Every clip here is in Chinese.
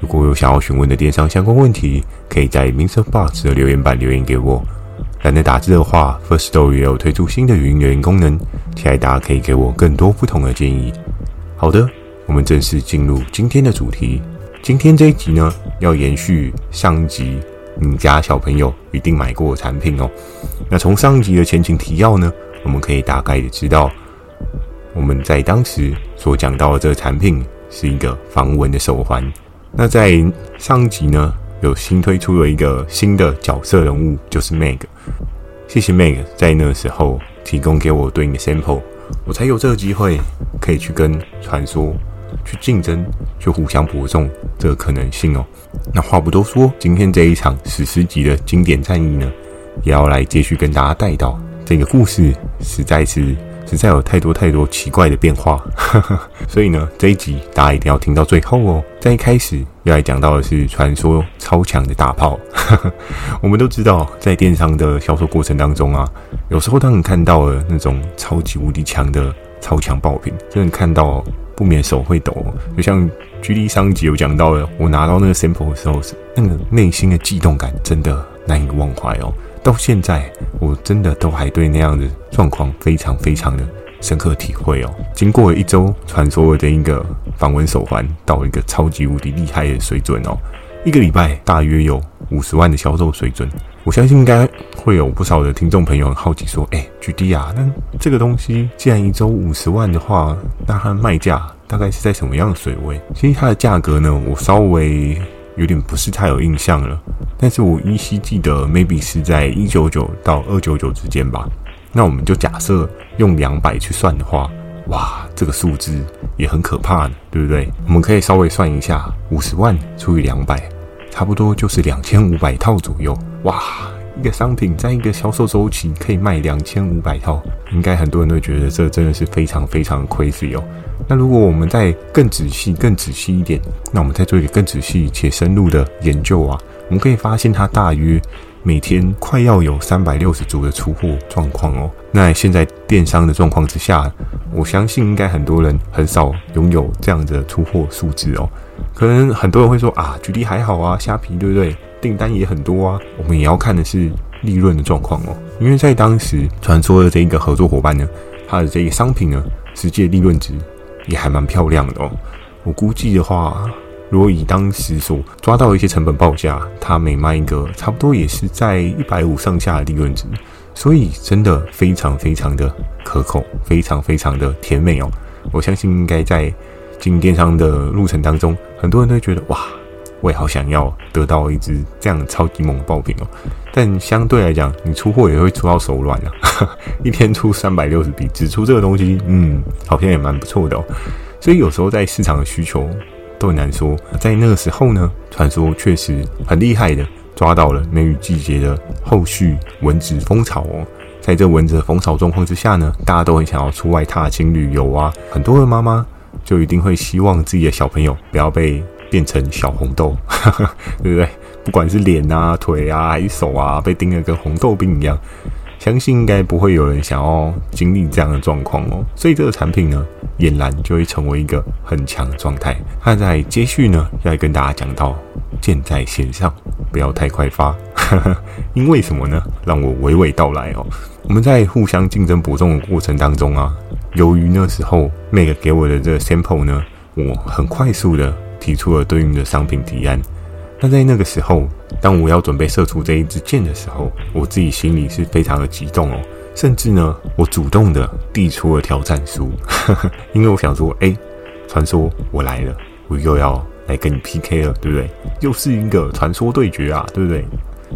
如果有想要询问的电商相关问题，可以在 MixerBox 的留言板留言给我。懒得打字的话，Firstory 也有推出新的语音留言功能，期待大家可以给我更多不同的建议。好的，我们正式进入今天的主题。今天这一集呢，要延续上集你家小朋友一定买过的产品哦。那从上一集的前情提要呢，我们可以大概的知道，我们在当时所讲到的这个产品是一个防蚊的手环。那在上集呢，有新推出了一个新的角色人物，就是 Meg。谢谢 Meg 在那时候提供给我对应的 sample，我才有这个机会可以去跟传说去竞争，去互相伯仲这个可能性哦。那话不多说，今天这一场史诗级的经典战役呢，也要来继续跟大家带到这个故事，实在是。实在有太多太多奇怪的变化，所以呢，这一集大家一定要听到最后哦。在一开始要来讲到的是传说超强的大炮。我们都知道，在电商的销售过程当中啊，有时候当你看到了那种超级无敌强的超强爆品，真的看到不免手会抖。就像 GD 上一集有讲到的，我拿到那个 sample 的时候，那个内心的悸动感真的难以忘怀哦。到现在，我真的都还对那样的状况非常非常的深刻体会哦。经过了一周传说的一个防蚊手环到一个超级无敌厉害的水准哦，一个礼拜大约有五十万的销售水准。我相信应该会有不少的听众朋友很好奇说：“哎，GD 啊，那这个东西既然一周五十万的话，那它的卖价大概是在什么样的水位？”其实它的价格呢，我稍微。有点不是太有印象了，但是我依稀记得，maybe 是在一九九到二九九之间吧。那我们就假设用两百去算的话，哇，这个数字也很可怕呢，对不对？我们可以稍微算一下，五十万除以两百，差不多就是两千五百套左右。哇，一个商品在一个销售周期可以卖两千五百套，应该很多人都觉得这真的是非常非常 crazy 哦。那如果我们再更仔细、更仔细一点，那我们再做一个更仔细且深入的研究啊，我们可以发现它大约每天快要有三百六十组的出货状况哦。那现在电商的状况之下，我相信应该很多人很少拥有这样的出货数字哦。可能很多人会说啊举例还好啊，虾皮对不对？订单也很多啊。我们也要看的是利润的状况哦，因为在当时传说的这一个合作伙伴呢，他的这个商品呢，实际的利润值。也还蛮漂亮的哦，我估计的话，如果以当时所抓到一些成本报价，它每卖一个差不多也是在一百五上下的利润值，所以真的非常非常的可口，非常非常的甜美哦。我相信应该在经营电商的路程当中，很多人都会觉得哇。我也好想要得到一支这样超级猛的爆品哦，但相对来讲，你出货也会出到手软啊，一天出三百六十笔，只出这个东西，嗯，好像也蛮不错的哦。所以有时候在市场的需求都很难说。在那个时候呢，传说确实很厉害的抓到了梅雨季节的后续蚊子蜂巢哦。在这蚊子的风潮状况之下呢，大家都很想要出外踏青旅游啊，很多的妈妈就一定会希望自己的小朋友不要被。变成小红豆，对不对？不管是脸啊、腿啊，还是手啊，被叮得跟红豆冰一样，相信应该不会有人想要经历这样的状况哦。所以这个产品呢，俨然就会成为一个很强的状态。它在接续呢，要来跟大家讲到，箭在弦上，不要太快发。因为什么呢？让我娓娓道来哦。我们在互相竞争伯仲的过程当中啊，由于那时候 Meg 给我的这个 sample 呢，我很快速的。提出了对应的商品提案。那在那个时候，当我要准备射出这一支箭的时候，我自己心里是非常的激动哦。甚至呢，我主动的递出了挑战书，因为我想说，哎，传说我来了，我又要来跟你 PK 了，对不对？又是一个传说对决啊，对不对？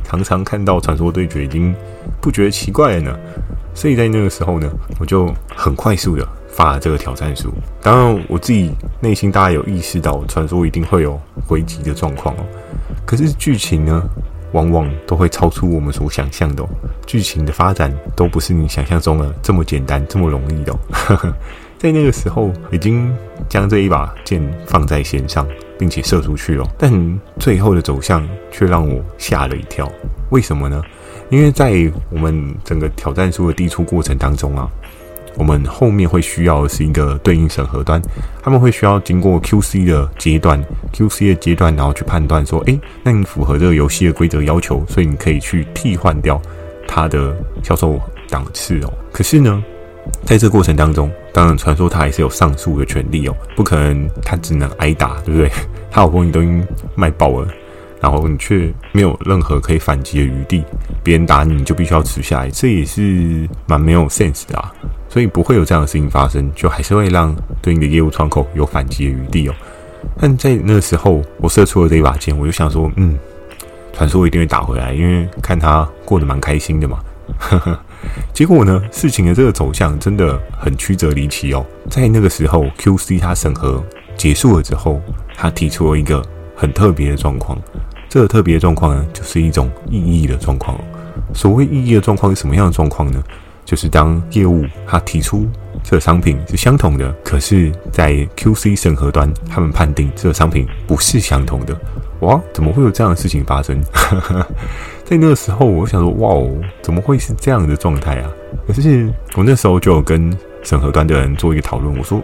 常常看到传说对决，已经不觉得奇怪了呢。所以在那个时候呢，我就很快速的。发了这个挑战书，当然我自己内心大概有意识到，传说一定会有回击的状况哦。可是剧情呢，往往都会超出我们所想象的，剧情的发展都不是你想象中的这么简单、这么容易的哦。在那个时候，已经将这一把剑放在弦上，并且射出去了，但最后的走向却让我吓了一跳。为什么呢？因为在我们整个挑战书的递出过程当中啊。我们后面会需要的是一个对应审核端，他们会需要经过 QC 的阶段，QC 的阶段，然后去判断说，诶，那你符合这个游戏的规则要求，所以你可以去替换掉它的销售档次哦。可是呢，在这过程当中，当然传说他还是有上诉的权利哦，不可能他只能挨打，对不对？他好不容易都已经卖爆了。然后你却没有任何可以反击的余地，别人打你，你就必须要吃下来，这也是蛮没有 sense 的啊。所以不会有这样的事情发生，就还是会让对应的业务窗口有反击的余地哦。但在那个时候，我射出了这一把剑，我就想说，嗯，传说一定会打回来，因为看他过得蛮开心的嘛。结果呢，事情的这个走向真的很曲折离奇哦。在那个时候，QC 他审核结束了之后，他提出了一个很特别的状况。这个特别的状况呢，就是一种异议的状况。所谓异议的状况是什么样的状况呢？就是当业务他提出这个商品是相同的，可是，在 QC 审核端，他们判定这个商品不是相同的。哇，怎么会有这样的事情发生？在那个时候，我想说，哇哦，怎么会是这样的状态啊？可是我那时候就有跟审核端的人做一个讨论，我说。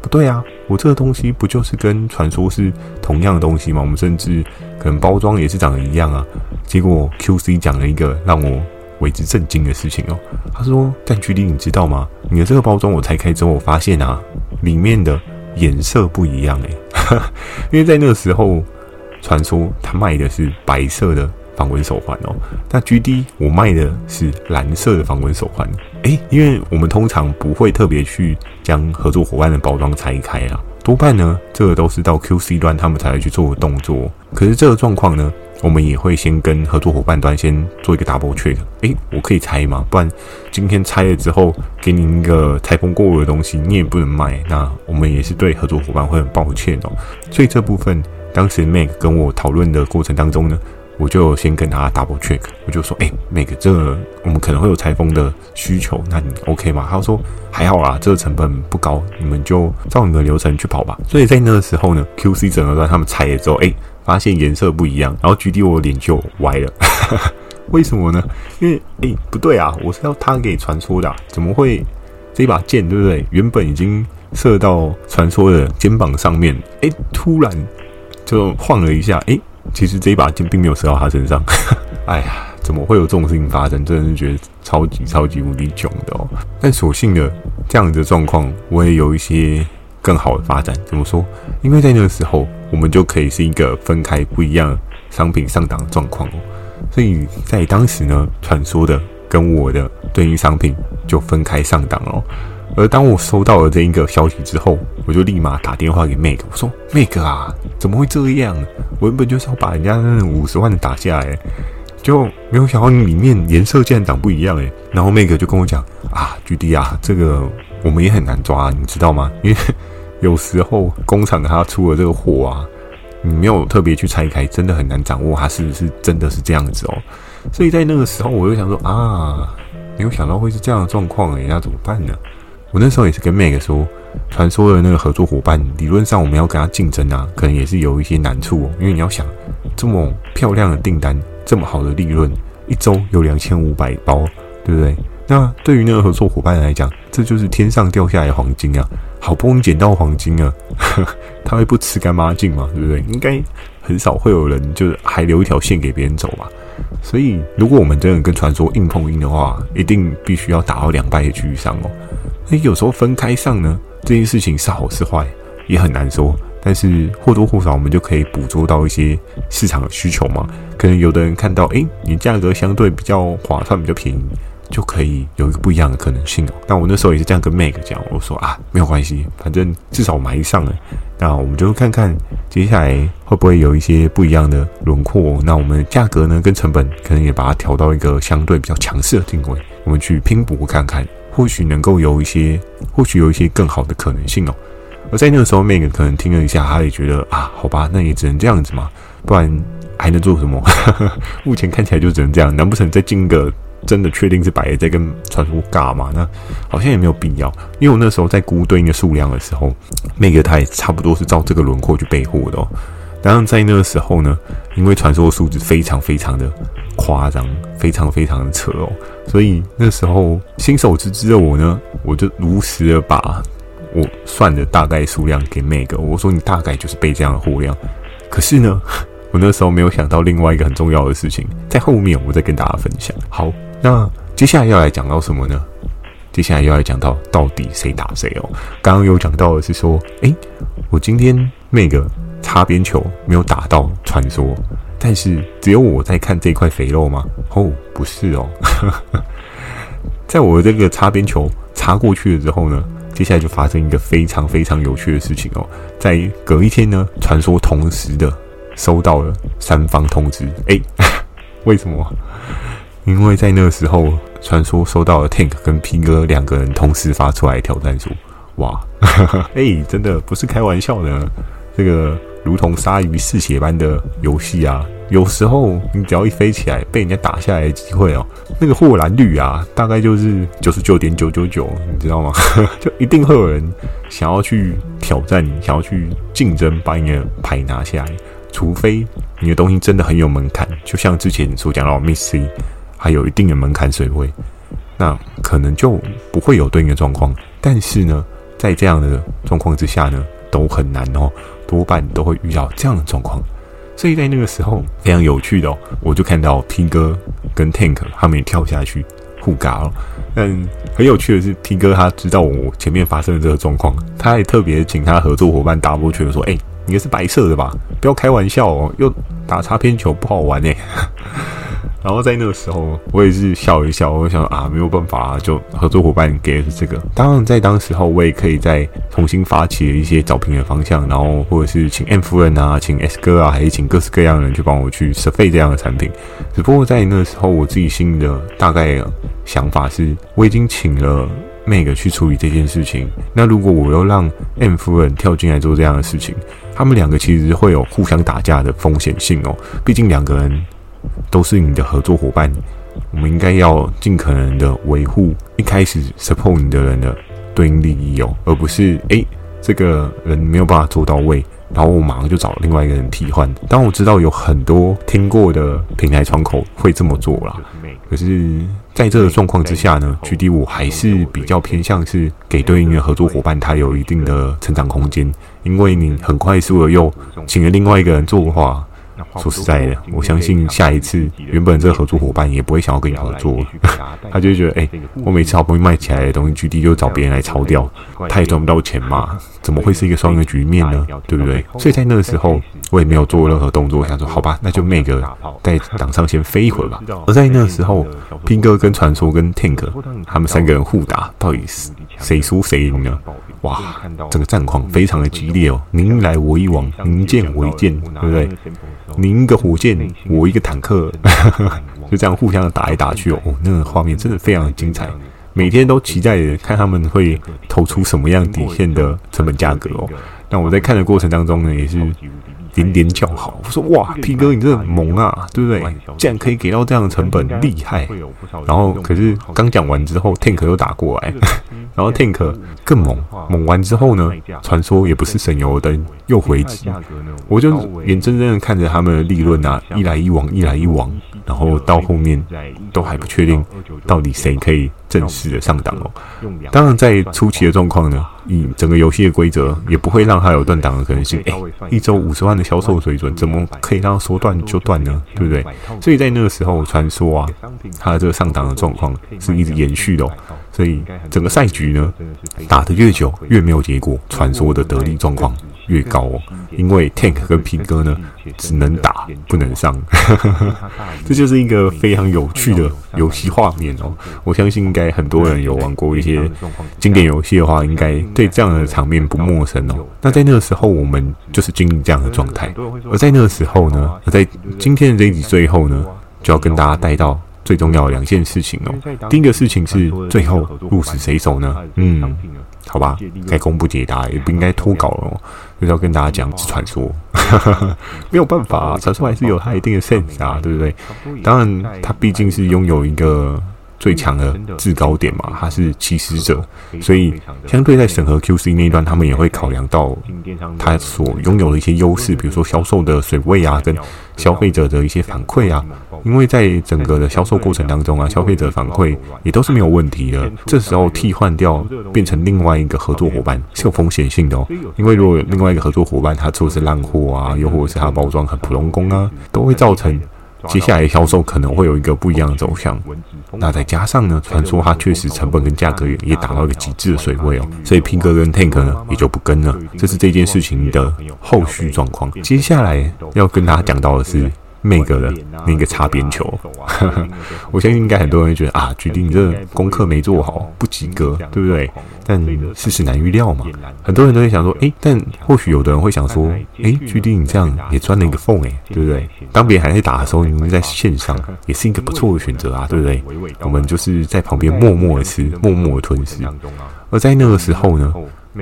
不对啊，我这个东西不就是跟传说是同样的东西吗？我们甚至可能包装也是长得一样啊。结果 QC 讲了一个让我为之震惊的事情哦。他说：“但距离你知道吗？你的这个包装我拆开之后，我发现啊，里面的颜色不一样诶。因为在那个时候，传说他卖的是白色的。”防蚊手环哦，那 GD 我卖的是蓝色的防蚊手环，诶，因为我们通常不会特别去将合作伙伴的包装拆开啊，多半呢，这个都是到 QC 端他们才会去做的动作。可是这个状况呢，我们也会先跟合作伙伴端先做一个 double check，诶，我可以拆吗？不然今天拆了之后，给你一个拆封过的东西，你也不能卖，那我们也是对合作伙伴会很抱歉哦。所以这部分，当时 Mac 跟我讨论的过程当中呢。我就先跟他 double check，我就说，哎、欸，那个这我们可能会有拆封的需求，那你 OK 吗？他说还好啦，这个成本不高，你们就照你的流程去跑吧。所以在那个时候呢，QC 整个端他们拆了之后，哎、发现颜色不一样，然后 GD 我脸就歪了，为什么呢？因为哎、不对啊，我是要他给传说的、怎么会这一把剑对不对？原本已经射到传说的肩膀上面，哎、突然就晃了一下，哎、其实这一把剑并没有射到他身上，哎呀，怎么会有这种事情发生？真的是觉得超级超级无敌囧的哦。但所幸的这样的状况，我也有一些更好的发展。怎么说？因为在那个时候，我们就可以是一个分开不一样商品上档的状况哦。所以在当时呢，传说的跟我的对应商品就分开上档哦。而当我收到了这一个消息之后，我就立马打电话给 Meg，我说：“Meg 啊，怎么会这样？我原本就是要把人家那五十万打下来，就没有想到你里面颜色竟然长不一样诶。然后 Meg 就跟我讲：“啊，GD 啊，这个我们也很难抓，你知道吗？因为 有时候工厂它出了这个货啊，你没有特别去拆开，真的很难掌握它是不是真的是这样子哦。所以在那个时候，我就想说啊，没有想到会是这样的状况诶，那怎么办呢？”我那时候也是跟 Meg 说，传说的那个合作伙伴，理论上我们要跟他竞争啊，可能也是有一些难处哦。因为你要想，这么漂亮的订单，这么好的利润，一周有两千五百包，对不对？那对于那个合作伙伴来讲，这就是天上掉下来的黄金啊！好不容易捡到黄金啊，他会不吃干抹净吗？对不对？应该很少会有人就是还留一条线给别人走吧。所以，如果我们真的跟传说硬碰硬的话，一定必须要打到两败俱伤哦。诶，有时候分开上呢，这件事情是好是坏也很难说。但是或多或少，我们就可以捕捉到一些市场的需求嘛。可能有的人看到，诶，你价格相对比较划算，比较便宜，就可以有一个不一样的可能性哦。那我那时候也是这样跟 Meg 讲，我说啊，没有关系，反正至少买上了。那我们就看看接下来会不会有一些不一样的轮廓。那我们价格呢，跟成本可能也把它调到一个相对比较强势的定位，我们去拼搏看看。或许能够有一些，或许有一些更好的可能性哦。而在那个时候，Meg 可能听了一下，他也觉得啊，好吧，那也只能这样子嘛，不然还能做什么？目前看起来就只能这样，难不成再进个真的确定是白的在跟传说尬嘛？那好像也没有必要，因为我那时候在估对应的数量的时候，那个它也差不多是照这个轮廓去备货的哦。当然在那个时候呢，因为传说的数字非常非常的夸张，非常非常的扯哦，所以那时候新手之之的我呢，我就如实的把我算的大概数量给 Meg，我说你大概就是备这样的货量。可是呢，我那时候没有想到另外一个很重要的事情，在后面我再跟大家分享。好，那接下来要来讲到什么呢？接下来要来讲到到底谁打谁哦。刚刚有讲到的是说，诶，我今天 Meg。擦边球没有打到传说，但是只有我在看这块肥肉吗？哦，不是哦，在我这个擦边球擦过去了之后呢，接下来就发生一个非常非常有趣的事情哦。在隔一天呢，传说同时的收到了三方通知，诶，为什么？因为在那时候，传说收到了 Tank 跟 P 哥两个人同时发出来挑战书，哇，诶，真的不是开玩笑的，这个。如同鲨鱼嗜血般的游戏啊，有时候你只要一飞起来，被人家打下来的机会哦，那个获蓝率啊，大概就是九十九点九九九，你知道吗？就一定会有人想要去挑战你，想要去竞争，把你的牌拿下来。除非你的东西真的很有门槛，就像之前所讲到 Miss C，还有一定的门槛水位，那可能就不会有对应的状况。但是呢，在这样的状况之下呢，都很难哦。多半都会遇到这样的状况，所以在那个时候非常有趣的哦，我就看到 P 哥跟 Tank 他们也跳下去互嘎了。但很有趣的是，P 哥他知道我前面发生的这个状况，他还特别请他合作伙伴 Double 拳说：“哎，你也是白色的吧？不要开玩笑哦，又打擦边球不好玩哎。” 然后在那个时候，我也是笑一笑，我想啊，没有办法啊，就合作伙伴给的是这个。当然，在当时候，我也可以再重新发起一些找品的方向，然后或者是请 M 夫人啊，请 S 哥啊，还是请各式各样的人去帮我去 survey 这样的产品。只不过在那时候，我自己心里的大概想法是，我已经请了 Meg 去处理这件事情。那如果我要让 M 夫人跳进来做这样的事情，他们两个其实会有互相打架的风险性哦。毕竟两个人。都是你的合作伙伴，我们应该要尽可能的维护一开始 support 你的人的对应利益哦，而不是诶，这个人没有办法做到位，然后我马上就找另外一个人替换。当我知道有很多听过的平台窗口会这么做啦，可是在这个状况之下呢，GD 我还是比较偏向是给对应的合作伙伴他有一定的成长空间，因为你很快速的又请了另外一个人做的话。说实在的，我相信下一次原本这个合作伙伴也不会想要跟你合作，他就会觉得，哎，我每次好不容易卖起来的东西，GD 就找别人来抄掉，他也赚不到钱嘛，怎么会是一个双赢的局面呢？对不对？所以在那个时候，我也没有做任何动作，想说，好吧，那就 Meg 在档上先飞一会儿吧。而在那个时候拼哥跟传说跟 Tank 他们三个人互打，到底是谁输谁赢呢？哇，这个战况非常的激烈哦，您来我一往，你一剑我一剑，对不对？您一个火箭，我一个坦克，就这样互相的打来打去哦，那个画面真的非常的精彩，每天都期待着看他们会投出什么样底线的成本价格哦。那我在看的过程当中呢，也是。连连叫好，我说哇，P 哥你这猛啊，对不对？竟然可以给到这样的成本，厉害。然后可是刚讲完之后，Tank 又打过来，然后 Tank 更猛，猛完之后呢，传说也不是省油的灯，又回击。我就眼睁睁的看着他们的利润啊，一来一往，一来一往。然后到后面都还不确定到底谁可以正式的上档哦。当然，在初期的状况呢，以整个游戏的规则也不会让他有断档的可能性。哎，一周五十万的销售水准，怎么可以让他说断就断呢？对不对？所以在那个时候，传说啊，他的这个上档的状况是一直延续的哦。所以整个赛局呢，打得越久越没有结果，传说的得力状况越高哦。因为 Tank 跟 P 哥呢，只能打不能上，这就是一个非常有趣的游戏画面哦。我相信应该很多人有玩过一些经典游戏的话，应该对这样的场面不陌生哦。那在那个时候，我们就是经历这样的状态。而在那个时候呢，而在今天的这一集最后呢，就要跟大家带到最重要的两件事情哦。第一个事情是最后鹿死谁手呢？嗯，好吧，该公布解答也不应该脱稿了，就是要跟大家讲是传说，没有办法啊，传说还是有它一定的 sense 啊，对不对？当然，它毕竟是拥有一个。最强的制高点嘛，他是起始者，所以相对在审核 QC 那一段，他们也会考量到他所拥有的一些优势，比如说销售的水位啊，跟消费者的一些反馈啊。因为在整个的销售过程当中啊，消费者反馈也都是没有问题的。这时候替换掉变成另外一个合作伙伴是有风险性的哦，因为如果另外一个合作伙伴他做的是烂货啊，又或者是他包装很普通工啊，都会造成。接下来销售可能会有一个不一样的走向，那再加上呢，传说它确实成本跟价格也也达到一个极致的水位哦，所以 Pig 跟 Tank 呢也就不跟了，这是这件事情的后续状况。接下来要跟大家讲到的是。每个人那个擦边球，我相信应该很多人会觉得啊，决定你这功课没做好，不及格，对不对？但事事难预料嘛，很多人都会想说，哎，但或许有的人会想说，哎，决定你这样也钻了一个缝，哎，对不对？当别人还在打的时候，你们在线上也是一个不错的选择啊，对不对？我们就是在旁边默默的吃，默默的吞噬。而在那个时候呢，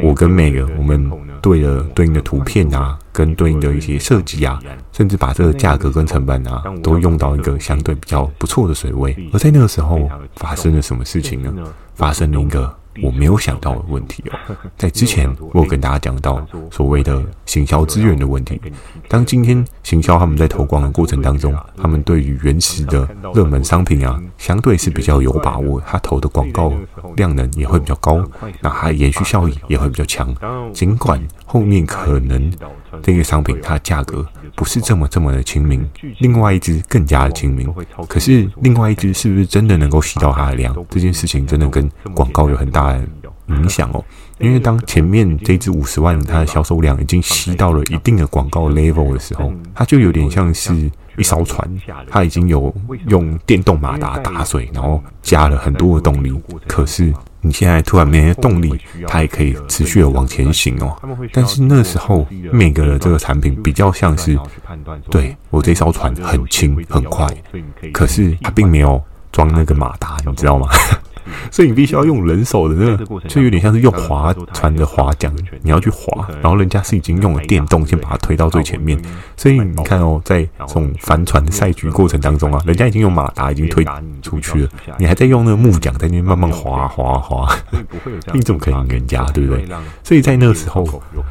我跟每个我们。对的，对应的图片啊，跟对应的一些设计啊，甚至把这个价格跟成本啊，都用到一个相对比较不错的水位。而在那个时候，发生了什么事情呢？发生了一个。我没有想到的问题哦，在之前我有跟大家讲到所谓的行销资源的问题。当今天行销他们在投广的过程当中，他们对于原始的热门商品啊，相对是比较有把握，他投的广告量能也会比较高，那它延续效益也会比较强。尽管后面可能这个商品它价格不是这么这么的亲民，另外一支更加的亲民，可是另外一支是不是真的能够吸到它的量？这件事情真的跟广告有很大的影响哦。因为当前面这支五十万它的销售量已经吸到了一定的广告 level 的时候，它就有点像是一艘船，它已经有用电动马达打水，然后加了很多的动力，可是。你现在突然没了动力，它也可以持续的往前行哦。但是那时候，每个的这个产品比较像是，对，我这艘船很轻很快，可是它并没有装那个马达，你知道吗？所以你必须要用人手的那个，就有点像是用划船的划桨，你要去划，然后人家是已经用了电动先把它推到最前面。所以你看哦，在这种帆船的赛局过程当中啊，人家已经用马达已经推出去了，你还在用那个木桨在那边慢慢划划划，你怎么可以赢人家，对不对？所以在那个时候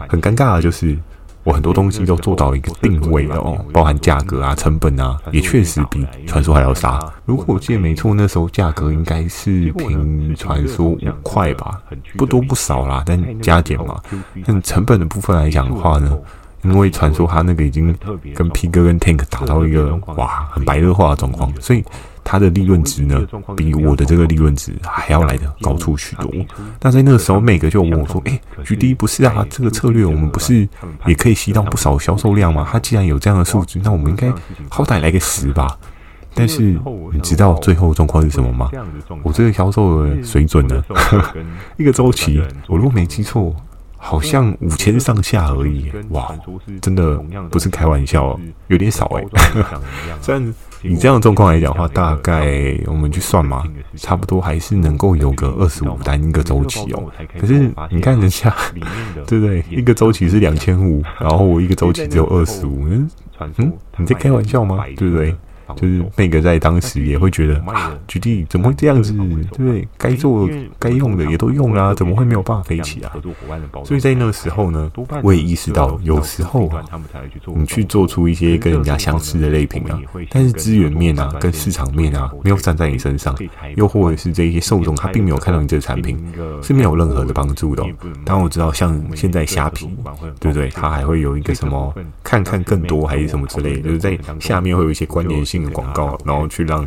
很尴尬的就是。我很多东西都做到一个定位了哦，包含价格啊、成本啊，也确实比传说还要杀。如果我记得没错，那时候价格应该是平传说五块吧，不多不少啦，但加减嘛。但成本的部分来讲的话呢，因为传说它那个已经跟 P 哥跟 Tank 打到一个哇很白热化的状况，所以。它的利润值呢，比我的这个利润值还要来的高出许多。那在那个时候，每个就问我说：“哎，GD 不是啊，这个策略我们不是也可以吸到不少销售量吗？它既然有这样的数值，那我们应该好歹来个十吧。”但是你知道最后状况是什么吗？我这个销售的水准呢，一个周期，我如果没记错，好像五千上下而已。哇，真的不是开玩笑，有点少哎。虽然。以这样的状况来讲的话，大概我们去算嘛，差不多还是能够有个二十五单一个周期哦。可是你看人家，对不对？一个周期是两千五，然后我一个周期只有二十五，嗯嗯，你在开玩笑吗？对不对？就是那个在当时也会觉得啊，举例怎么会这样子？对不对？该做该用的也都用啦，怎么会没有办法飞起啊？所以在那个时候呢，我也意识到，有时候啊，你去做出一些跟人家相似的类品啊，但是资源面啊跟市场面啊没有站在你身上，又或者是这些受众他并没有看到你这个产品，是没有任何的帮助的。当然我知道，像现在虾皮，对不对？它还会有一个什么看看更多还是什么之类的，就是在下面会有一些关联性。广告，然后去让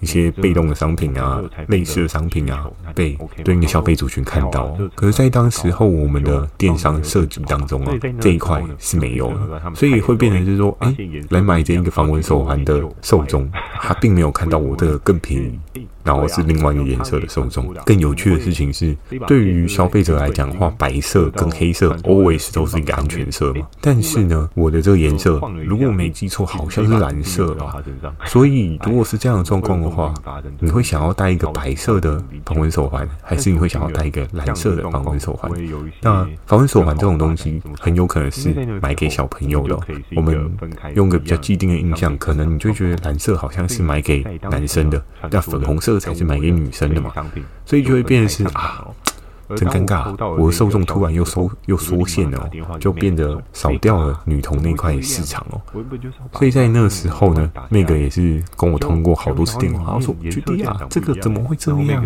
一些被动的商品啊、类似的商品啊，被对应的消费族群看到。可是，在当时候我们的电商设计当中啊，这一块是没有的，所以会变成是说，哎，来买这一个防蚊手环的受众，他并没有看到我的 更便宜。然后是另外一个颜色的受众。更有趣的事情是，对于消费者来讲的话，白色跟黑色 always 都是一个安全色嘛。但是呢，我的这个颜色，如果我没记错，好像是蓝色吧。所以 如果是这样的状况的的话，你会想要戴一个白色的防蚊手环，还是你会想要戴一个蓝色的防蚊手环？那防蚊手环这种东西，很有可能是买给小朋友的。我们用个比较既定的印象，可能你就觉得蓝色好像是买给男生的，那粉红色才是买给女生的嘛，所以就会变成是啊。真尴尬，我的受众突然又收又缩线了，就变得少掉了女童那块市场哦。所以在那个时候呢，那个也是跟我通过好多次电话，我说巨弟啊，这个怎么会这样？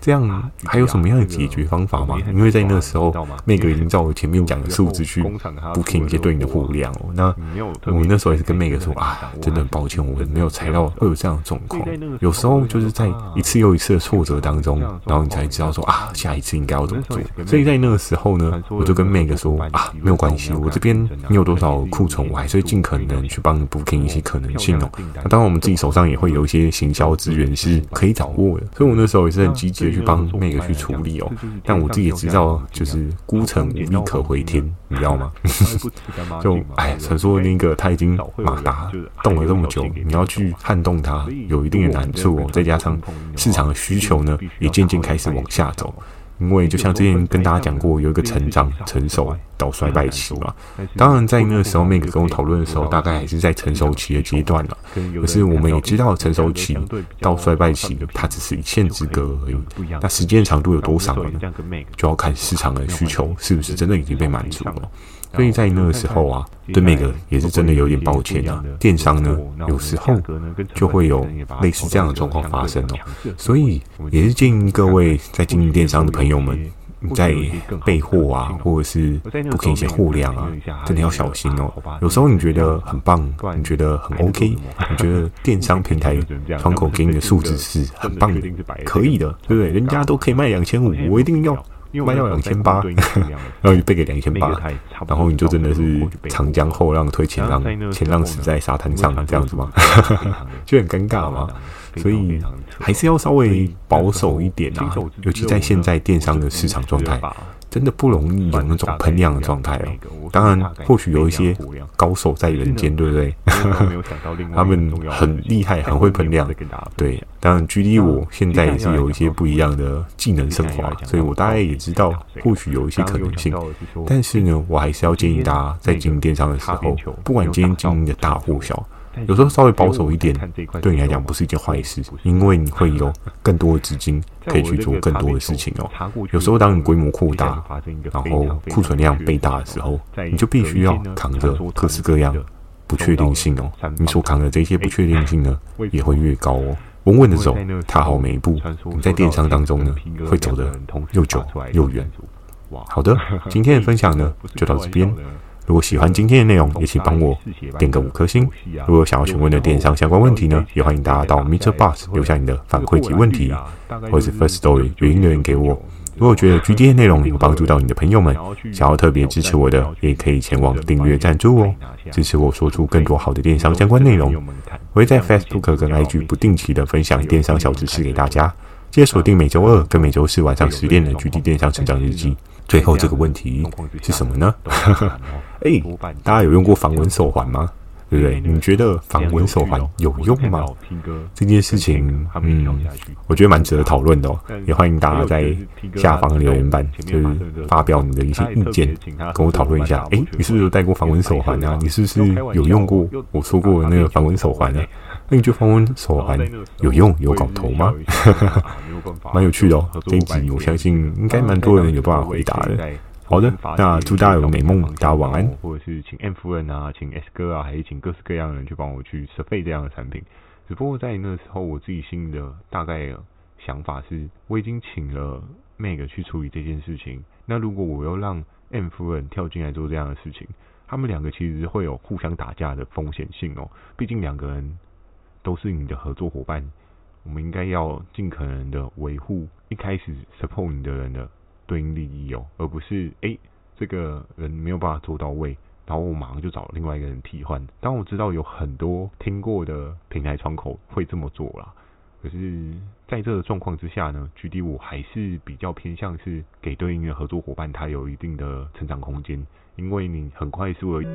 这样还有什么样的解决方法吗？因为在那时候，那个已经照我前面讲的数字去 booking 一些对应的货量哦。那我那时候也是跟那个说啊，真的很抱歉，我没有猜到会有这样的状况。有时候就是在一次又一次的挫折当中，然后你才知道说啊，下一次应该。要怎么做？所以在那个时候呢，我就跟 Meg 说啊，没有关系，我这边你有多少库存，我还是会尽可能去帮你 booking 一些可能性哦。那当然，我们自己手上也会有一些行销资源是可以掌握的，所以我那时候也是很积极的去帮 Meg 去处理哦。但我自己也知道，就是孤城无力可回天，你知道吗？就哎，传说那个他已经马达动了这么久，你要去撼动它，有一定的难处哦。再加上市场的需求呢，也渐渐开始往下走。因为就像之前跟大家讲过，有一个成长、成熟到衰败期嘛。当然，在那个时候，Meg 跟我讨论的时候，大概还是在成熟期的阶段了。可是我们也知道，成熟期到衰败期，它只是一线之隔而已。那时间长度有多少呢？就要看市场的需求是不是真的已经被满足了。所以在那个时候啊，对那个也是真的有点抱歉啊。电商呢，有时候就会有类似这样的状况发生哦。所以也是建议各位在经营电商的朋友们，在备货啊，或者是补一些货量啊，真的要小心哦。有时候你觉得很棒，你觉得很 OK，你觉得电商平台窗口给你的数字是很棒的，可以的，对不对？人家都可以卖两千五，我一定要。卖到两千八，然后就备给两千八，然后你就真的是长江后浪推前浪，前浪死在沙滩上这样子吗？就很尴尬嘛。所以还是要稍微保守一点啊，尤其在现在电商的市场状态。真的不容易有那种喷量的状态哦。当然，或许有一些高手在人间，对不对？他们很厉害，很会喷量。对，当然，距离我现在也是有一些不一样的技能升华，所以我大概也知道，或许有一些可能性。但是呢，我还是要建议大家在经营电商的时候，不管今天经营的大或小。有时候稍微保守一点，对你来讲不是一件坏事，因为你会有更多的资金可以去做更多的事情哦。有时候当你规模扩大，然后库存量倍大的时候，你就必须要扛着各式各样不确定性哦。你所扛的这些不确定性呢，也会越高哦。稳稳的走，踏好每一步，你在电商当中呢，会走得又久又远。好的，今天的分享呢，就到这边。如果喜欢今天的内容，也请帮我点个五颗星。如果想要询问的电商相关问题呢，也欢迎大家到 MixerBox 留下你的反馈及问题，或者是 First Story 语音留言给我。如果觉得 GD 的内容有帮助到你的朋友们，想要特别支持我的，也可以前往订阅赞助哦，支持我说出更多好的电商相关内容。我会在 Facebook 跟 IG 不定期的分享电商小知识给大家。记得锁定每周二跟每周四晚上十点的 GD 电商成长日记。最后这个问题是什么呢？哎、欸，大家有用过防蚊手环吗？对不对？你觉得防蚊手环有用吗？这件事情，嗯，我觉得蛮值得讨论的哦。也欢迎大家在下方留言板，就是发表你的一些意见，跟我讨论一下。哎、欸，你是不是有戴过防蚊手环啊？你是不是有用过我说过的那个防蚊手环呢？那你觉得防蚊手环有用、有搞头吗？蛮有趣的哦。这一集我相信应该蛮多人有办法回答的。好的，那祝大家有美梦，大家晚安。或者是请 M 夫人啊，请 S 哥啊，还是请各式各样的人去帮我去收费这样的产品。只不过在那时候，我自己心里的大概想法是，我已经请了 Meg 去处理这件事情。那如果我要让 M 夫人跳进来做这样的事情，他们两个其实会有互相打架的风险性哦。毕竟两个人都是你的合作伙伴，我们应该要尽可能的维护一开始 support 你的人的。对应利益哦，而不是诶，这个人没有办法做到位，然后我马上就找另外一个人替换。当我知道有很多听过的平台窗口会这么做啦，可是在这个状况之下呢，GD 我还是比较偏向是给对应的合作伙伴他有一定的成长空间，因为你很快速的。